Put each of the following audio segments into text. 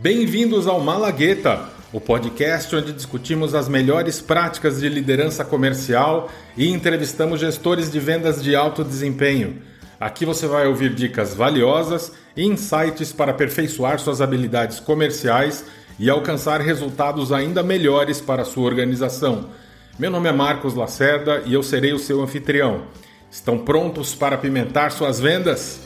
Bem-vindos ao Malagueta, o podcast onde discutimos as melhores práticas de liderança comercial e entrevistamos gestores de vendas de alto desempenho. Aqui você vai ouvir dicas valiosas e insights para aperfeiçoar suas habilidades comerciais e alcançar resultados ainda melhores para a sua organização. Meu nome é Marcos Lacerda e eu serei o seu anfitrião. Estão prontos para apimentar suas vendas?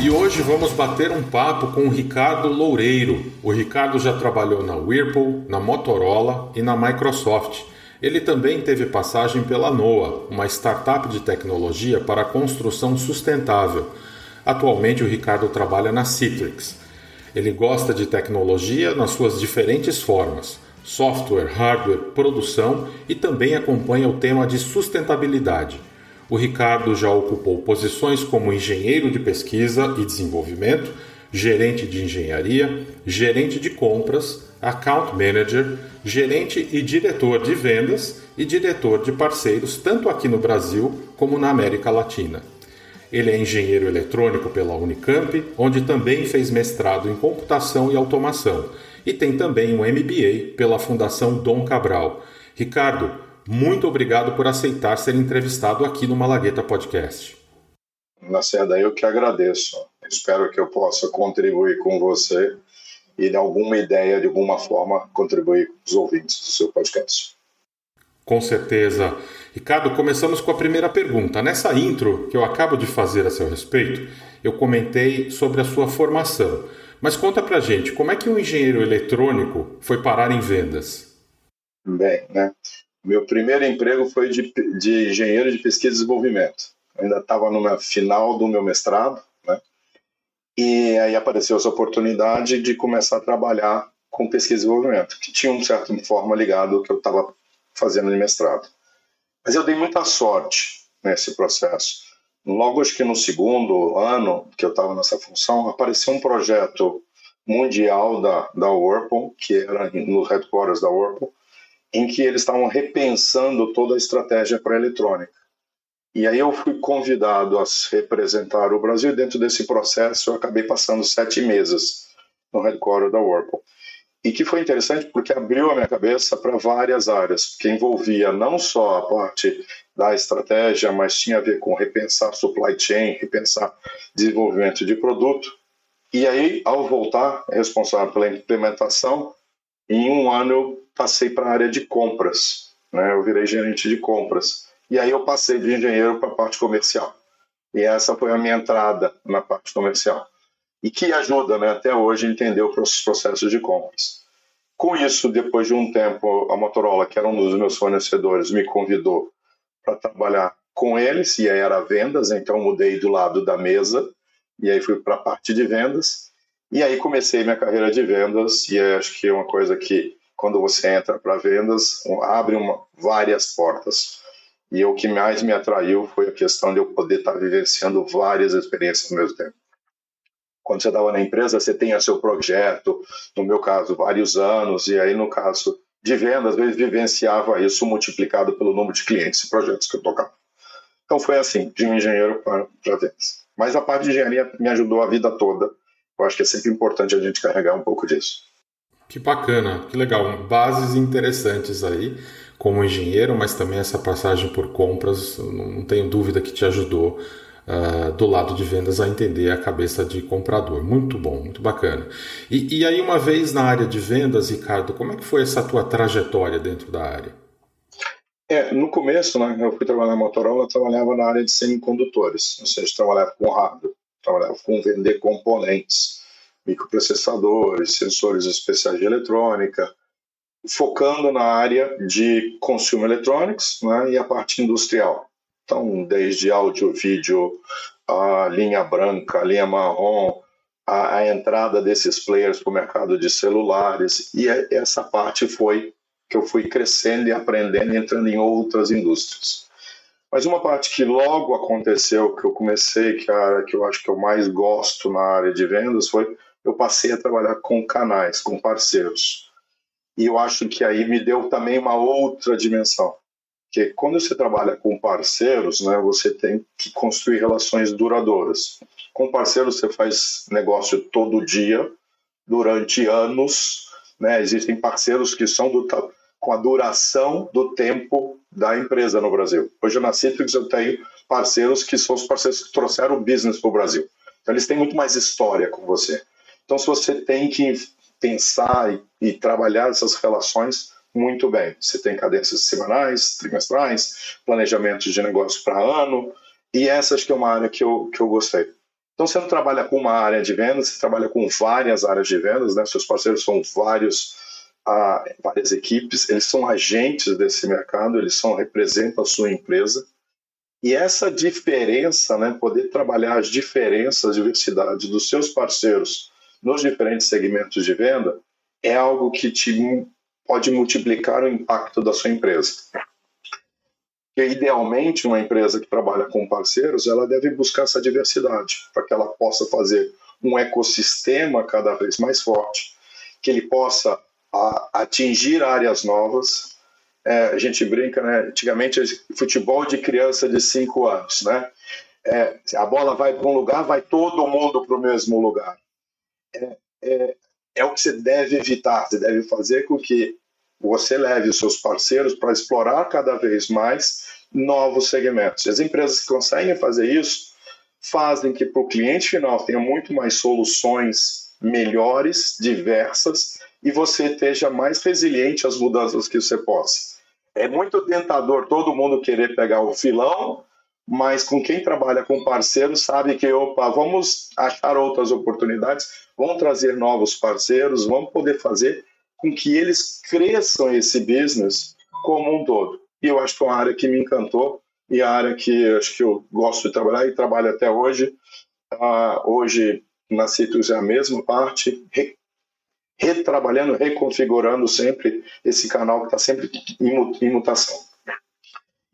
E hoje vamos bater um papo com o Ricardo Loureiro. O Ricardo já trabalhou na Whirlpool, na Motorola e na Microsoft. Ele também teve passagem pela NOAA, uma startup de tecnologia para construção sustentável. Atualmente o Ricardo trabalha na Citrix. Ele gosta de tecnologia nas suas diferentes formas: software, hardware, produção e também acompanha o tema de sustentabilidade. O Ricardo já ocupou posições como engenheiro de pesquisa e desenvolvimento, gerente de engenharia, gerente de compras, account manager, gerente e diretor de vendas e diretor de parceiros, tanto aqui no Brasil como na América Latina. Ele é engenheiro eletrônico pela Unicamp, onde também fez mestrado em computação e automação, e tem também um MBA pela Fundação Dom Cabral. Ricardo, muito obrigado por aceitar ser entrevistado aqui no Malagueta Podcast. Lacerda, eu que agradeço. Espero que eu possa contribuir com você e, de alguma ideia, de alguma forma, contribuir com os ouvintes do seu podcast. Com certeza. Ricardo, começamos com a primeira pergunta. Nessa intro que eu acabo de fazer a seu respeito, eu comentei sobre a sua formação. Mas conta pra gente, como é que um engenheiro eletrônico foi parar em vendas? Bem, né? Meu primeiro emprego foi de, de engenheiro de pesquisa e desenvolvimento. Eu ainda estava no final do meu mestrado, né? E aí apareceu essa oportunidade de começar a trabalhar com pesquisa e desenvolvimento, que tinha, um certo forma, ligado ao que eu estava fazendo de mestrado. Mas eu dei muita sorte nesse processo. Logo, acho que no segundo ano que eu estava nessa função, apareceu um projeto mundial da, da Whirlpool, que era no headquarters da Whirlpool, em que eles estavam repensando toda a estratégia para a eletrônica. E aí eu fui convidado a representar o Brasil. Dentro desse processo, eu acabei passando sete meses no headquarter da Whirlpool. E que foi interessante porque abriu a minha cabeça para várias áreas, que envolvia não só a parte da estratégia, mas tinha a ver com repensar supply chain, repensar desenvolvimento de produto. E aí, ao voltar, responsável pela implementação, em um ano eu passei para a área de compras, né? Eu virei gerente de compras. E aí eu passei de engenheiro para a parte comercial. E essa foi a minha entrada na parte comercial. E que ajuda né, até hoje a entender os processos de compras. Com isso, depois de um tempo, a Motorola, que era um dos meus fornecedores, me convidou para trabalhar com eles, e aí era vendas, então mudei do lado da mesa, e aí fui para a parte de vendas. E aí comecei minha carreira de vendas, e acho que é uma coisa que quando você entra para vendas, abre uma, várias portas. E o que mais me atraiu foi a questão de eu poder estar tá vivenciando várias experiências ao mesmo tempo. Quando você estava na empresa, você tem o seu projeto, no meu caso, vários anos, e aí, no caso de vendas, às vezes vivenciava isso multiplicado pelo número de clientes e projetos que eu tocava. Então foi assim, de um engenheiro para, para vendas. Mas a parte de engenharia me ajudou a vida toda. Eu acho que é sempre importante a gente carregar um pouco disso. Que bacana, que legal. Bases interessantes aí, como engenheiro, mas também essa passagem por compras, não tenho dúvida que te ajudou uh, do lado de vendas a entender a cabeça de comprador. Muito bom, muito bacana. E, e aí, uma vez na área de vendas, Ricardo, como é que foi essa tua trajetória dentro da área? É, no começo, né, eu fui trabalhar na Motorola, eu trabalhava na área de semicondutores, ou seja, trabalhava com hardware, trabalhava com vender componentes microprocessadores, sensores especiais de eletrônica, focando na área de consumer electronics né, e a parte industrial. Então, desde áudio, vídeo, a linha branca, a linha marrom, a, a entrada desses players para o mercado de celulares, e é, essa parte foi que eu fui crescendo e aprendendo, entrando em outras indústrias. Mas uma parte que logo aconteceu, que eu comecei, que é a que eu acho que eu mais gosto na área de vendas, foi eu passei a trabalhar com canais, com parceiros. E eu acho que aí me deu também uma outra dimensão. Que quando você trabalha com parceiros, né, você tem que construir relações duradouras. Com parceiros você faz negócio todo dia, durante anos. Né? Existem parceiros que são do, com a duração do tempo da empresa no Brasil. Hoje na Citrix eu tenho parceiros que são os parceiros que trouxeram o business para o Brasil. Então eles têm muito mais história com você. Então se você tem que pensar e, e trabalhar essas relações muito bem. Você tem cadências semanais, trimestrais, planejamentos de negócio para ano, e essa acho que é uma área que eu, que eu gostei. Então você não trabalha com uma área de vendas, você trabalha com várias áreas de vendas, né? seus parceiros são vários, ah, várias equipes, eles são agentes desse mercado, eles são, representam a sua empresa. E essa diferença, né, poder trabalhar as diferenças, a diversidade dos seus parceiros nos diferentes segmentos de venda, é algo que te pode multiplicar o impacto da sua empresa. Idealmente, uma empresa que trabalha com parceiros, ela deve buscar essa diversidade, para que ela possa fazer um ecossistema cada vez mais forte, que ele possa atingir áreas novas. É, a gente brinca, né? Antigamente, futebol de criança de 5 anos, né? É, a bola vai para um lugar, vai todo mundo para o mesmo lugar. É, é, é o que você deve evitar. Você deve fazer com que você leve os seus parceiros para explorar cada vez mais novos segmentos. E as empresas que conseguem fazer isso fazem que para o cliente final tenha muito mais soluções melhores, diversas, e você esteja mais resiliente às mudanças que você possa. É muito tentador todo mundo querer pegar o filão, mas com quem trabalha com parceiros sabe que, opa, vamos achar outras oportunidades, vamos trazer novos parceiros, vamos poder fazer com que eles cresçam esse business como um todo. E eu acho que é uma área que me encantou e a área que acho que eu gosto de trabalhar e trabalho até hoje. Uh, hoje na Citrus é a mesma parte, re, retrabalhando, reconfigurando sempre esse canal que está sempre em, em mutação.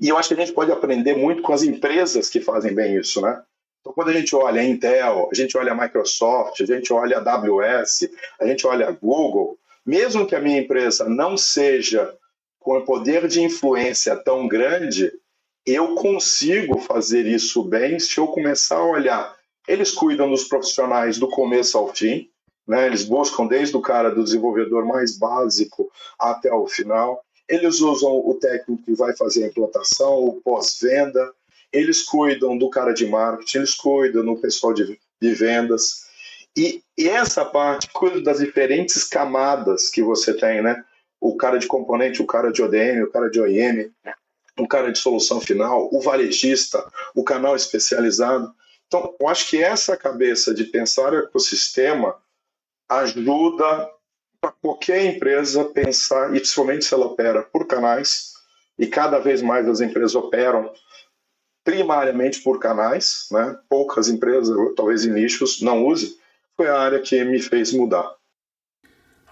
E eu acho que a gente pode aprender muito com as empresas que fazem bem isso, né? Então, quando a gente olha a Intel, a gente olha a Microsoft, a gente olha a AWS, a gente olha a Google, mesmo que a minha empresa não seja com o poder de influência tão grande, eu consigo fazer isso bem se eu começar a olhar. Eles cuidam dos profissionais do começo ao fim, né? eles buscam desde o cara do desenvolvedor mais básico até o final. Eles usam o técnico que vai fazer a implantação, o pós-venda, eles cuidam do cara de marketing, eles cuidam do pessoal de, de vendas. E, essa parte cuida das diferentes camadas que você tem, né? O cara de componente, o cara de ODM, o cara de OIM, o cara de solução final, o varejista, o canal especializado. Então, eu acho que essa cabeça de pensar o ecossistema ajuda para qualquer empresa pensar, e principalmente se ela opera por canais, e cada vez mais as empresas operam primariamente por canais, né? poucas empresas, talvez em nichos, não usem, foi a área que me fez mudar.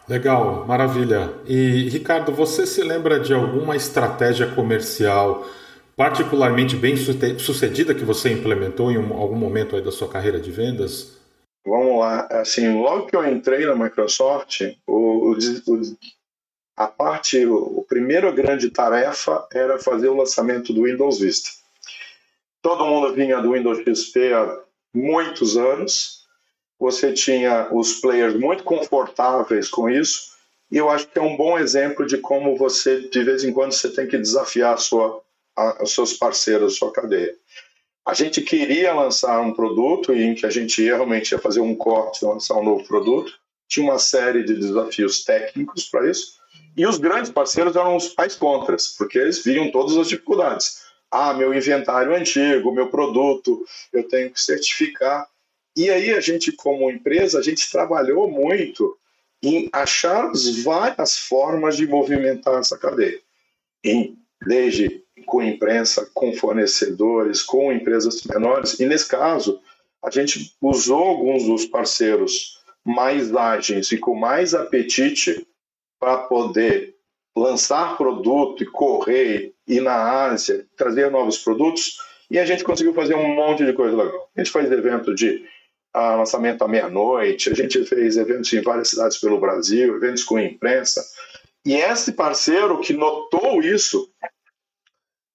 Legal, maravilha. E Ricardo, você se lembra de alguma estratégia comercial particularmente bem sucedida que você implementou em algum momento aí da sua carreira de vendas? Vamos lá, assim, logo que eu entrei na Microsoft, o, o, a parte, o, a primeira grande tarefa era fazer o lançamento do Windows Vista. Todo mundo vinha do Windows XP há muitos anos, você tinha os players muito confortáveis com isso, e eu acho que é um bom exemplo de como você, de vez em quando, você tem que desafiar a sua, a, os seus parceiros, a sua cadeia. A gente queria lançar um produto em que a gente ia, realmente ia fazer um corte, lançar um novo produto. Tinha uma série de desafios técnicos para isso. E os grandes parceiros eram os pais contras, porque eles viam todas as dificuldades. Ah, meu inventário é antigo, meu produto, eu tenho que certificar. E aí a gente, como empresa, a gente trabalhou muito em achar várias formas de movimentar essa cadeia. Em, desde com imprensa, com fornecedores, com empresas menores. E nesse caso, a gente usou alguns dos parceiros mais ágeis e com mais apetite para poder lançar produto e correr, ir na Ásia, trazer novos produtos. E a gente conseguiu fazer um monte de coisa legal. A gente faz evento de a lançamento à meia-noite, a gente fez eventos em várias cidades pelo Brasil, eventos com imprensa. E esse parceiro que notou isso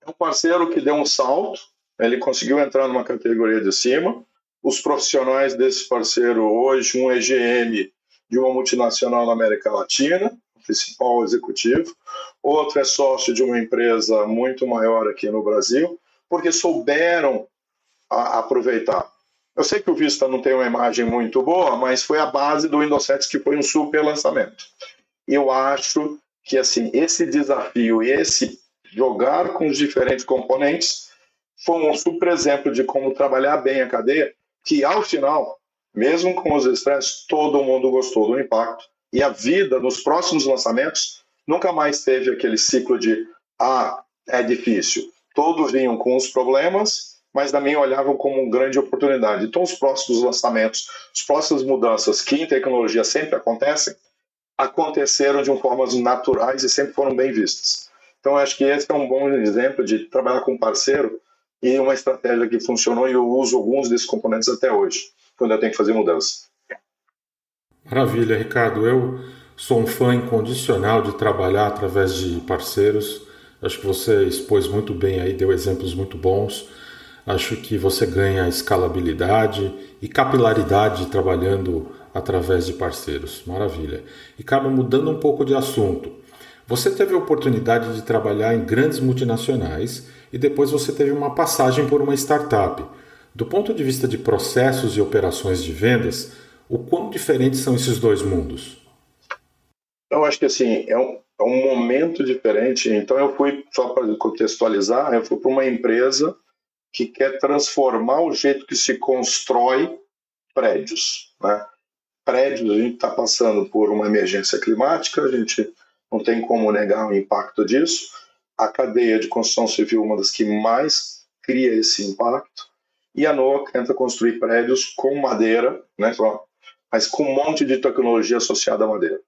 um parceiro que deu um salto, ele conseguiu entrar numa categoria de cima. os profissionais desse parceiro hoje, um EGM de uma multinacional na América Latina, principal executivo, outro é sócio de uma empresa muito maior aqui no Brasil, porque souberam aproveitar. Eu sei que o Vista não tem uma imagem muito boa, mas foi a base do Windows 7 que foi um super lançamento. Eu acho que assim esse desafio esse jogar com os diferentes componentes foi um super exemplo de como trabalhar bem a cadeia, que ao final, mesmo com os estresses, todo mundo gostou do impacto e a vida nos próximos lançamentos nunca mais teve aquele ciclo de ah, é difícil. Todos vinham com os problemas, mas também olhavam como uma grande oportunidade. Então, os próximos lançamentos, as próximas mudanças que em tecnologia sempre acontecem, aconteceram de formas naturais e sempre foram bem vistas. Então, acho que esse é um bom exemplo de trabalhar com um parceiro e uma estratégia que funcionou e eu uso alguns desses componentes até hoje, quando eu tenho que fazer mudança. Maravilha, Ricardo. Eu sou um fã incondicional de trabalhar através de parceiros. Acho que você expôs muito bem aí, deu exemplos muito bons. Acho que você ganha escalabilidade e capilaridade trabalhando através de parceiros. Maravilha. Ricardo, mudando um pouco de assunto. Você teve a oportunidade de trabalhar em grandes multinacionais e depois você teve uma passagem por uma startup. Do ponto de vista de processos e operações de vendas, o quão diferentes são esses dois mundos? Eu acho que assim, é um, é um momento diferente. Então eu fui, só para contextualizar, eu fui para uma empresa que quer transformar o jeito que se constrói prédios. Né? Prédios, a gente está passando por uma emergência climática, a gente não tem como negar o impacto disso. A cadeia de construção civil é uma das que mais cria esse impacto. E a NOAA tenta construir prédios com madeira, né, mas com um monte de tecnologia associada à madeira.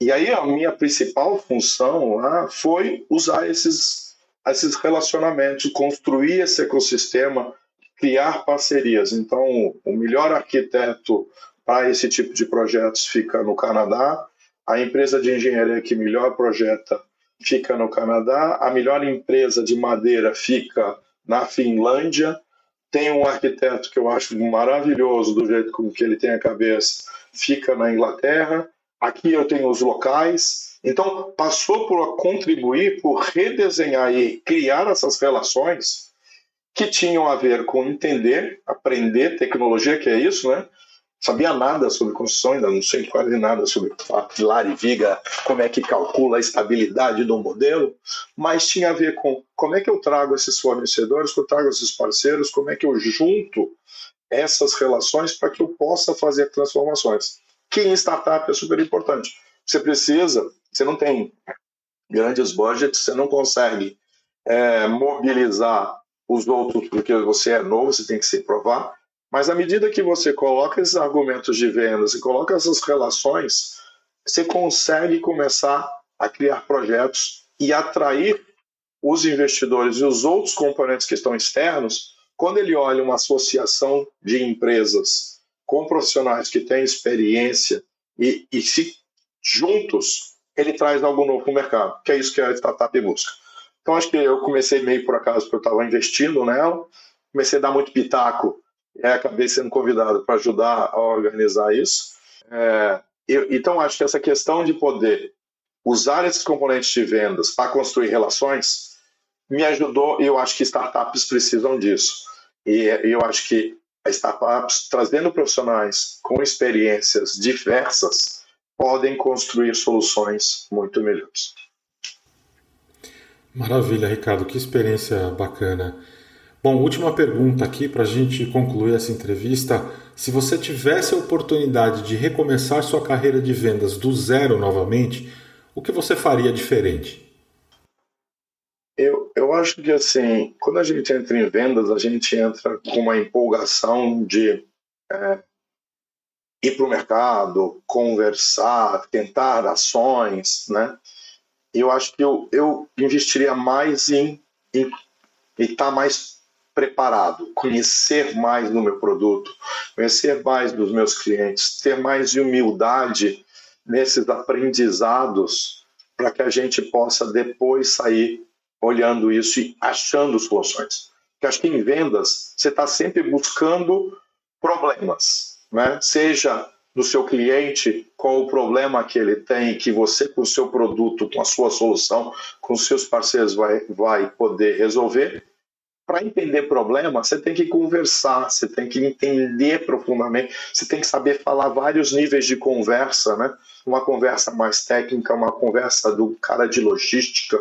E aí a minha principal função lá foi usar esses, esses relacionamentos, construir esse ecossistema, criar parcerias. Então, o melhor arquiteto para esse tipo de projetos fica no Canadá, a empresa de engenharia que melhor projeta fica no Canadá, a melhor empresa de madeira fica na Finlândia, tem um arquiteto que eu acho maravilhoso do jeito com que ele tem a cabeça, fica na Inglaterra, aqui eu tenho os locais, então passou por contribuir, por redesenhar e criar essas relações que tinham a ver com entender, aprender tecnologia, que é isso, né? Sabia nada sobre construção, ainda não sei quase nada sobre Pilar e Viga, como é que calcula a estabilidade do modelo, mas tinha a ver com como é que eu trago esses fornecedores, como eu trago esses parceiros, como é que eu junto essas relações para que eu possa fazer transformações. Que em startup é super importante. Você precisa, você não tem grandes budgets, você não consegue é, mobilizar os outros porque você é novo, você tem que se provar mas à medida que você coloca esses argumentos de vendas e coloca essas relações, você consegue começar a criar projetos e atrair os investidores e os outros componentes que estão externos. Quando ele olha uma associação de empresas com profissionais que têm experiência e, e se juntos ele traz algo novo para o mercado, que é isso que a startup busca. Então acho que eu comecei meio por acaso porque eu estava investindo nela, comecei a dar muito pitaco acabei sendo convidado para ajudar a organizar isso. É, eu, então, acho que essa questão de poder usar esses componentes de vendas para construir relações me ajudou e eu acho que startups precisam disso. E eu acho que startups, trazendo profissionais com experiências diversas, podem construir soluções muito melhores. Maravilha, Ricardo, que experiência bacana. Bom, última pergunta aqui para a gente concluir essa entrevista. Se você tivesse a oportunidade de recomeçar sua carreira de vendas do zero novamente, o que você faria diferente? Eu, eu acho que assim, quando a gente entra em vendas, a gente entra com uma empolgação de é, ir para o mercado, conversar, tentar ações, né? Eu acho que eu, eu investiria mais em estar tá mais preparado, conhecer mais do meu produto, conhecer mais dos meus clientes, ter mais de humildade nesses aprendizados para que a gente possa depois sair olhando isso e achando soluções. Porque acho que em vendas você está sempre buscando problemas, né? seja do seu cliente, qual o problema que ele tem, que você com o seu produto, com a sua solução, com os seus parceiros vai, vai poder resolver. Para entender problema, você tem que conversar, você tem que entender profundamente, você tem que saber falar vários níveis de conversa, né? Uma conversa mais técnica, uma conversa do cara de logística,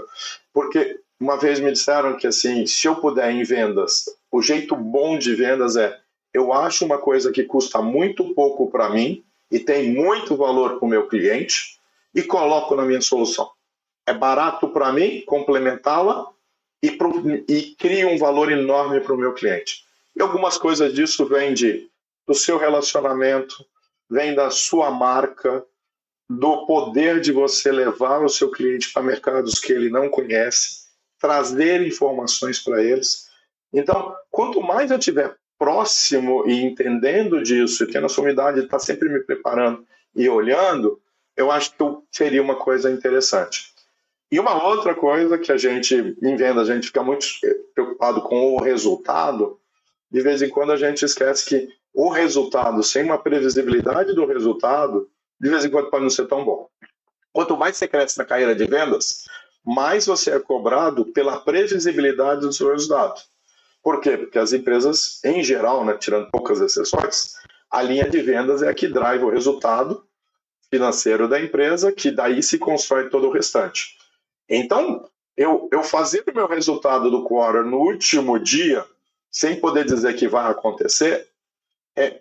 porque uma vez me disseram que assim, se eu puder em vendas, o jeito bom de vendas é eu acho uma coisa que custa muito pouco para mim e tem muito valor para o meu cliente e coloco na minha solução. É barato para mim complementá-la e, e cria um valor enorme para o meu cliente. E algumas coisas disso vêm de, do seu relacionamento, vem da sua marca, do poder de você levar o seu cliente para mercados que ele não conhece, trazer informações para eles. Então, quanto mais eu tiver próximo e entendendo disso, e tendo a sua unidade está sempre me preparando e olhando, eu acho que seria uma coisa interessante. E uma outra coisa que a gente, em venda, a gente fica muito preocupado com o resultado, de vez em quando a gente esquece que o resultado, sem uma previsibilidade do resultado, de vez em quando pode não ser tão bom. Quanto mais você cresce na carreira de vendas, mais você é cobrado pela previsibilidade do seu resultado. Por quê? Porque as empresas, em geral, né, tirando poucas exceções, a linha de vendas é a que drive o resultado financeiro da empresa, que daí se constrói todo o restante. Então, eu, eu fazer o meu resultado do quarter no último dia, sem poder dizer que vai acontecer, é,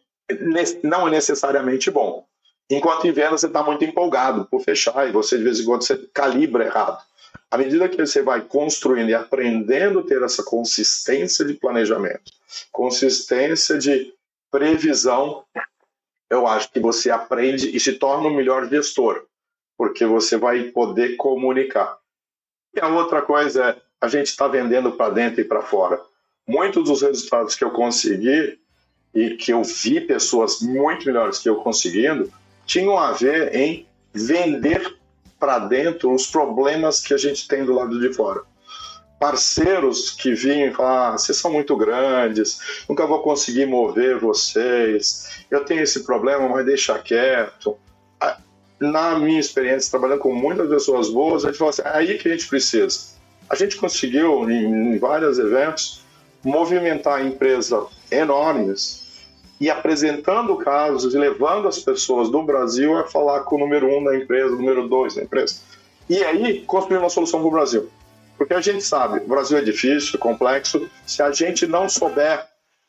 não é necessariamente bom. Enquanto em venda você está muito empolgado por fechar e você de vez em quando você calibra errado. À medida que você vai construindo e aprendendo a ter essa consistência de planejamento, consistência de previsão, eu acho que você aprende e se torna um melhor gestor, porque você vai poder comunicar. E a outra coisa é, a gente está vendendo para dentro e para fora. Muitos dos resultados que eu consegui e que eu vi pessoas muito melhores que eu conseguindo tinham a ver em vender para dentro os problemas que a gente tem do lado de fora. Parceiros que vinham e falavam: ah, vocês são muito grandes, nunca vou conseguir mover vocês, eu tenho esse problema, mas deixa quieto. Na minha experiência, trabalhando com muitas pessoas boas, a gente falou assim: é aí que a gente precisa. A gente conseguiu, em, em vários eventos, movimentar empresas enormes e apresentando casos e levando as pessoas do Brasil a falar com o número um da empresa, o número dois da empresa. E aí construir uma solução para o Brasil. Porque a gente sabe, o Brasil é difícil, é complexo. Se a gente não souber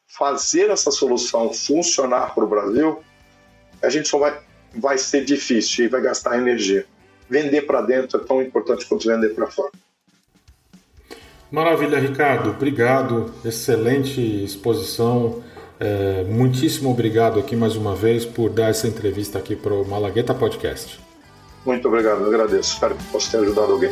fazer essa solução funcionar para o Brasil, a gente só vai, vai ser difícil e vai gastar energia. Vender para dentro é tão importante quanto vender para fora. Maravilha, Ricardo. Obrigado. Excelente exposição. É, muitíssimo obrigado aqui mais uma vez por dar essa entrevista aqui para o Malagueta Podcast. Muito obrigado, eu agradeço. Espero que possa ter ajudado alguém.